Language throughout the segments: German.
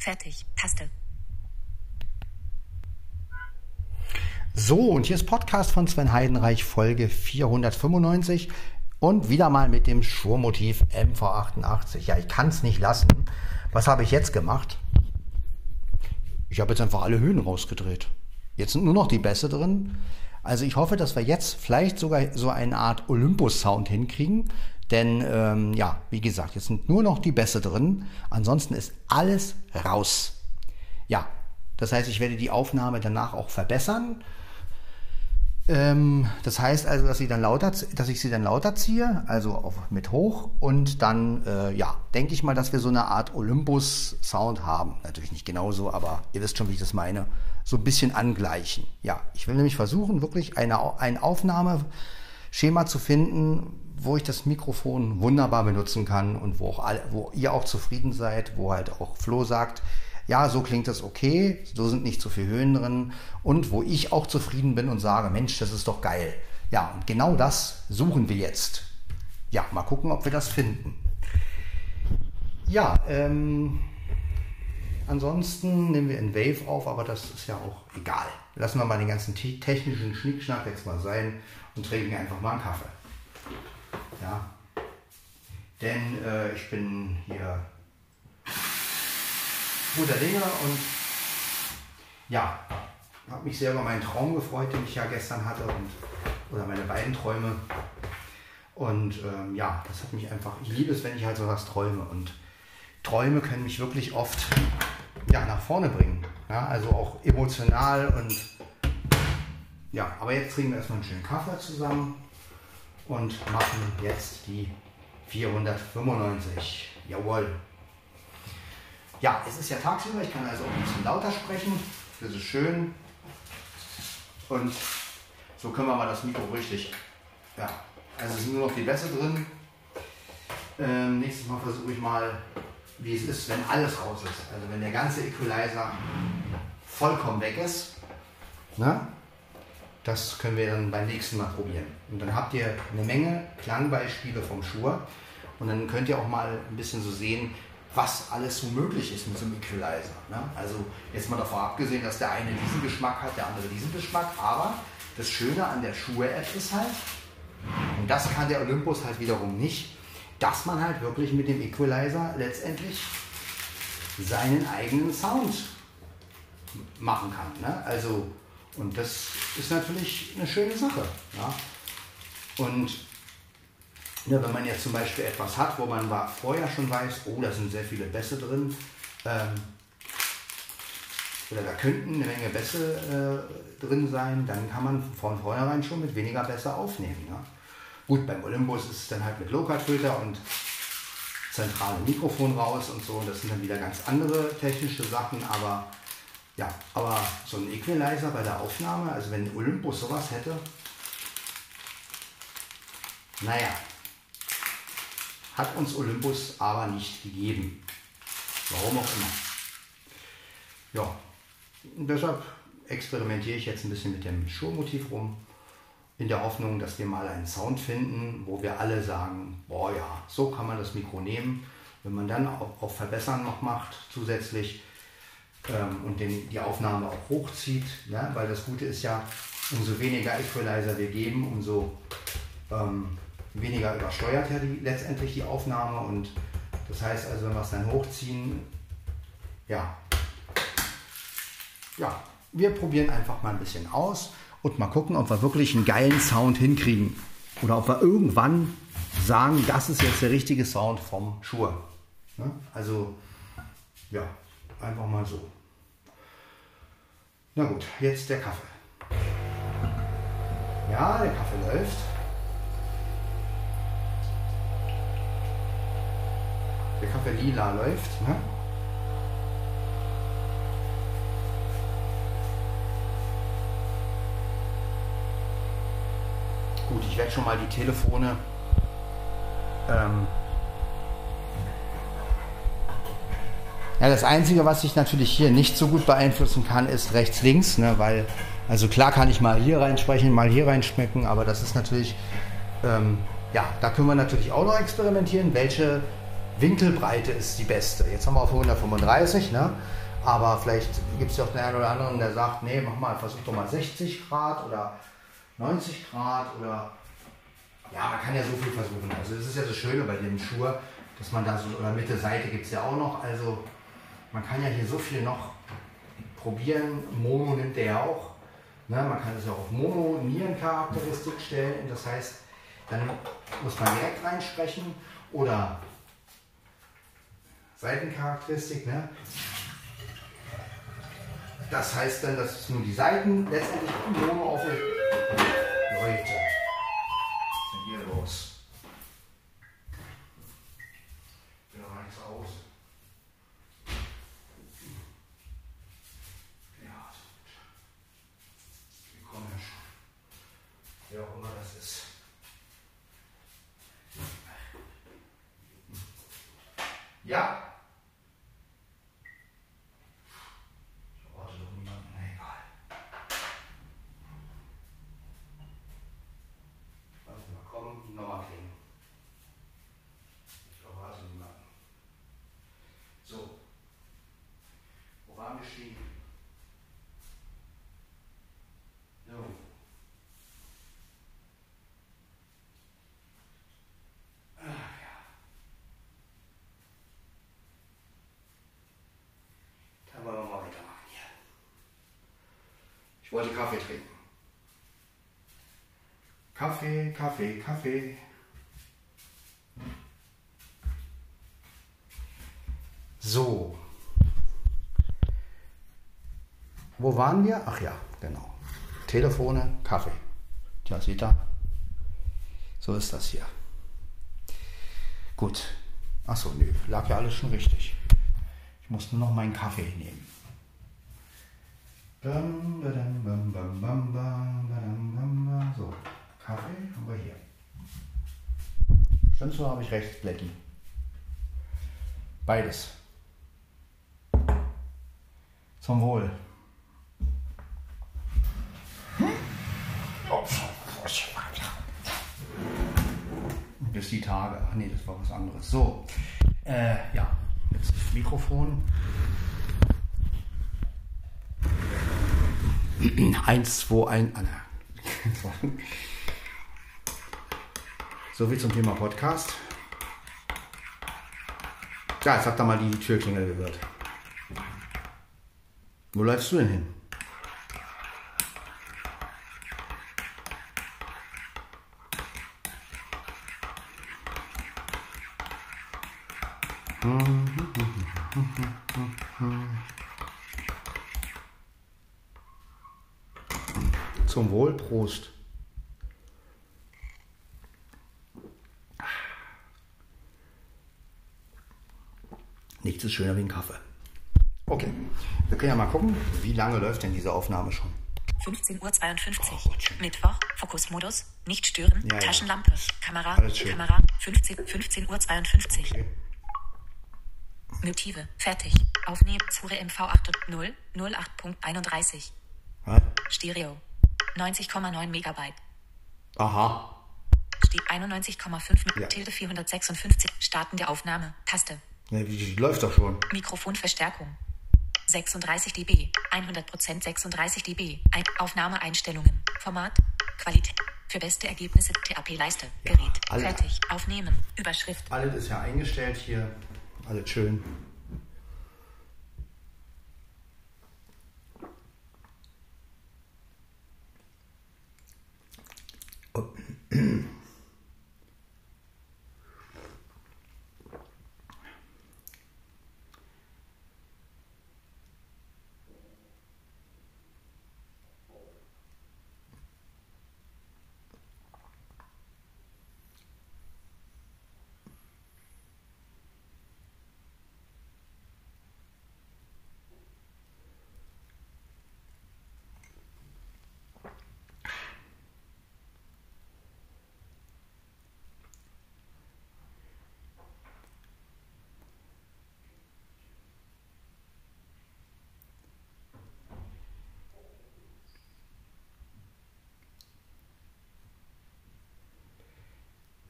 Fertig. Taste. So, und hier ist Podcast von Sven Heidenreich, Folge 495 und wieder mal mit dem Schurmotiv MV88. Ja, ich kann es nicht lassen. Was habe ich jetzt gemacht? Ich habe jetzt einfach alle Höhen rausgedreht. Jetzt sind nur noch die Bässe drin. Also ich hoffe, dass wir jetzt vielleicht sogar so eine Art Olympus-Sound hinkriegen. Denn ähm, ja, wie gesagt, jetzt sind nur noch die Bässe drin. Ansonsten ist alles raus. Ja, das heißt, ich werde die Aufnahme danach auch verbessern. Ähm, das heißt also, dass, sie dann lauter, dass ich sie dann lauter ziehe, also auf, mit hoch und dann, äh, ja, denke ich mal, dass wir so eine Art Olympus-Sound haben. Natürlich nicht genauso, aber ihr wisst schon, wie ich das meine. So ein bisschen angleichen. Ja, ich will nämlich versuchen, wirklich eine, ein Aufnahmeschema zu finden, wo ich das Mikrofon wunderbar benutzen kann und wo, auch alle, wo ihr auch zufrieden seid, wo halt auch Flo sagt, ja, so klingt das okay, so sind nicht zu viel Höhen drin und wo ich auch zufrieden bin und sage, Mensch, das ist doch geil. Ja, und genau das suchen wir jetzt. Ja, mal gucken, ob wir das finden. Ja, ähm, ansonsten nehmen wir in Wave auf, aber das ist ja auch egal. Lassen wir mal den ganzen technischen Schnickschnack jetzt mal sein und trinken einfach mal einen Kaffee. Ja, denn äh, ich bin hier guter Dinge und ja, habe mich sehr über meinen Traum gefreut, den ich ja gestern hatte und oder meine beiden Träume. Und ähm, ja, das hat mich einfach, ich liebe es, wenn ich halt so was träume. Und Träume können mich wirklich oft ja, nach vorne bringen. Ja, also auch emotional und ja, aber jetzt trinken wir erstmal einen schönen Kaffee zusammen und machen jetzt die 495. Jawohl. Ja, es ist ja tagsüber, ich kann also auch ein bisschen lauter sprechen. Das ist schön. Und so können wir mal das Mikro richtig. Ja, also es sind nur noch die Bässe drin. Ähm, nächstes Mal versuche ich mal, wie es ist, wenn alles raus ist. Also wenn der ganze Equalizer vollkommen weg ist. Ne? Das können wir dann beim nächsten Mal probieren. Und dann habt ihr eine Menge Klangbeispiele vom Schur. Und dann könnt ihr auch mal ein bisschen so sehen, was alles so möglich ist mit so einem Equalizer. Ne? Also jetzt mal davon abgesehen, dass der eine diesen Geschmack hat, der andere diesen Geschmack, aber das Schöne an der Schuhe-App ist halt, und das kann der Olympus halt wiederum nicht, dass man halt wirklich mit dem Equalizer letztendlich seinen eigenen Sound machen kann. Ne? Also, und das ist natürlich eine schöne Sache. Ja? Und ja, wenn man jetzt zum Beispiel etwas hat, wo man vorher schon weiß, oh, da sind sehr viele Bässe drin, ähm, oder da könnten eine Menge Bässe äh, drin sein, dann kann man von vornherein schon mit weniger Bässe aufnehmen. Ja? Gut, beim Olympus ist es dann halt mit Low-Cut-Filter und zentrale Mikrofon raus und so. Das sind dann wieder ganz andere technische Sachen, aber ja, aber so ein Equalizer bei der Aufnahme, also wenn Olympus sowas hätte, naja, hat uns Olympus aber nicht gegeben. Warum auch immer. Ja, deshalb experimentiere ich jetzt ein bisschen mit dem Schurmotiv rum, in der Hoffnung, dass wir mal einen Sound finden, wo wir alle sagen, boah ja, so kann man das Mikro nehmen. Wenn man dann auch, auch Verbessern noch macht zusätzlich ähm, und den, die Aufnahme auch hochzieht, ne? weil das Gute ist ja, umso weniger Equalizer wir geben, umso ähm, weniger übersteuert ja die, letztendlich die Aufnahme und das heißt also, wenn wir es dann hochziehen, ja, ja, wir probieren einfach mal ein bisschen aus und mal gucken, ob wir wirklich einen geilen Sound hinkriegen oder ob wir irgendwann sagen, das ist jetzt der richtige Sound vom Schuhe. Ne? Also, ja, einfach mal so. Na gut, jetzt der Kaffee. Ja, der Kaffee läuft. der Kaffee lila läuft. Ne? Gut, ich werde schon mal die Telefone ähm ja, das Einzige, was ich natürlich hier nicht so gut beeinflussen kann, ist rechts-links, ne, weil, also klar kann ich mal hier reinsprechen, mal hier reinschmecken, aber das ist natürlich, ähm, ja, da können wir natürlich auch noch experimentieren, welche Winkelbreite ist die beste. Jetzt haben wir auf 135, ne? aber vielleicht gibt es ja auch den einen oder anderen, der sagt, nee, mach mal, versuch doch mal 60 Grad oder 90 Grad oder ja, man kann ja so viel versuchen. Also das ist ja das Schöne bei dem Schuh, dass man da so, oder Mitte Seite gibt es ja auch noch, also man kann ja hier so viel noch probieren. Mono nimmt er ja auch. Ne? Man kann es auch auf Mono-Nierencharakteristik stellen. Das heißt, dann muss man direkt reinsprechen oder Seitencharakteristik. Ne? Das heißt dann, dass nur die Seiten letztendlich Mono auf Leute. Was ist denn hier los? Ja. Ich warte doch niemanden. Na egal. Warte mal, komm, nochmal klingen. Ich erwarte niemanden. So. Wo waren wir stehen? So. Ich wollte Kaffee trinken. Kaffee, Kaffee, Kaffee. So. Wo waren wir? Ach ja, genau. Telefone, Kaffee. Tja, sieht er. So ist das hier. Gut. Achso, nö, lag ja alles schon richtig. Ich muss nur noch meinen Kaffee nehmen. So, Kaffee haben wir hier. Stimmt's oder habe ich recht, Blackie? Beides. Zum Wohl. Bis die Tage. Ach nee, das war was anderes. So, äh, ja, jetzt das Mikrofon. 1, 2, 1. So viel zum Thema Podcast. Ja, jetzt habt ihr mal die Türklingel gehört. Wo läufst du denn hin? Zum Wohl, Prost. Nichts ist schöner wie ein Kaffee. Okay, wir können ja mal gucken, wie lange läuft denn diese Aufnahme schon. 15.52 Uhr. Oh, Mittwoch. Fokusmodus. Nicht stören. Ja, ja. Taschenlampe. Kamera. Schön. Kamera. 15, 15.52 Uhr. Okay. Motive. Fertig. Aufnehmen. Zure MV 8.0. 08.31. Was? Stereo. 90,9 Megabyte. Aha. Steht 91,5 Ja. Tilde 456. Starten der Aufnahme. Taste. Ja, läuft doch schon. Mikrofonverstärkung. 36 dB. 100% 36 dB. Ein Aufnahmeeinstellungen. Format. Qualität. Für beste Ergebnisse TAP-Leiste. Ja, Gerät. Fertig. Aufnehmen. Überschrift. Alles ist ja eingestellt hier. Alles schön. 嗯。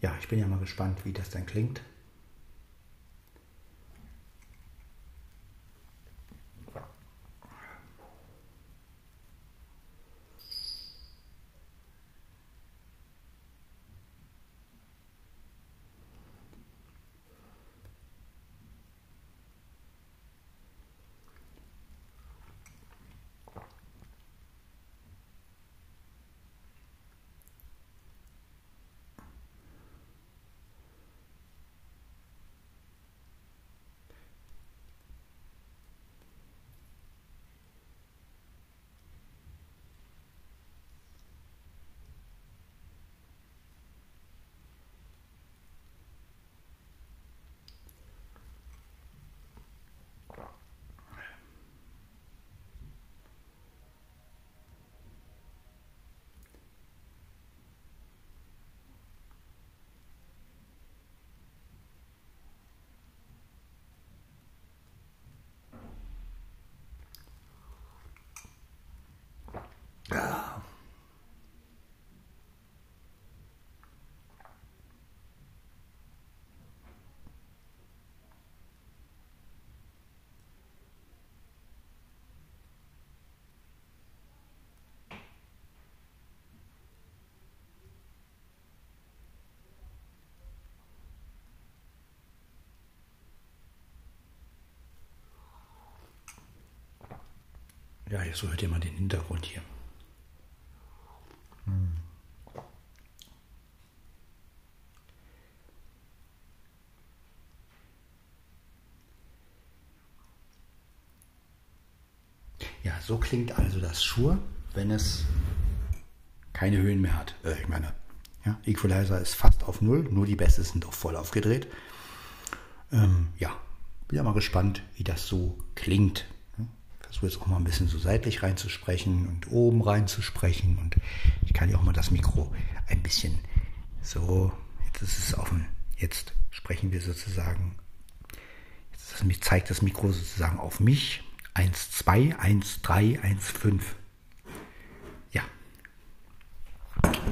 Ja, ich bin ja mal gespannt, wie das dann klingt. Ja, so hört ihr mal den Hintergrund hier. Ja, so klingt also das Schur, wenn es keine Höhen mehr hat. Äh, ich meine, ja, Equalizer ist fast auf Null, nur die Bässe sind doch voll aufgedreht. Ähm, ja, bin ja mal gespannt, wie das so klingt. Versuche jetzt auch mal ein bisschen so seitlich reinzusprechen und oben reinzusprechen. Und ich kann ja auch mal das Mikro ein bisschen so, jetzt ist es offen. Jetzt sprechen wir sozusagen, jetzt zeigt das Mikro sozusagen auf mich. 1, 2, 1, 3, 1, 5. Ja.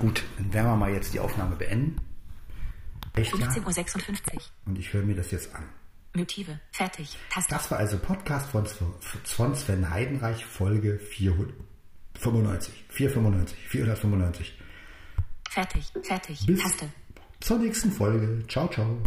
Gut, dann werden wir mal jetzt die Aufnahme beenden. 15.56 Uhr. Und ich höre mir das jetzt an. Motive. Fertig. Taste. Das war also Podcast von, von Sven Heidenreich, Folge 495. 495. 495. Fertig. Fertig. Bis Taste. zur nächsten Folge. Ciao, ciao.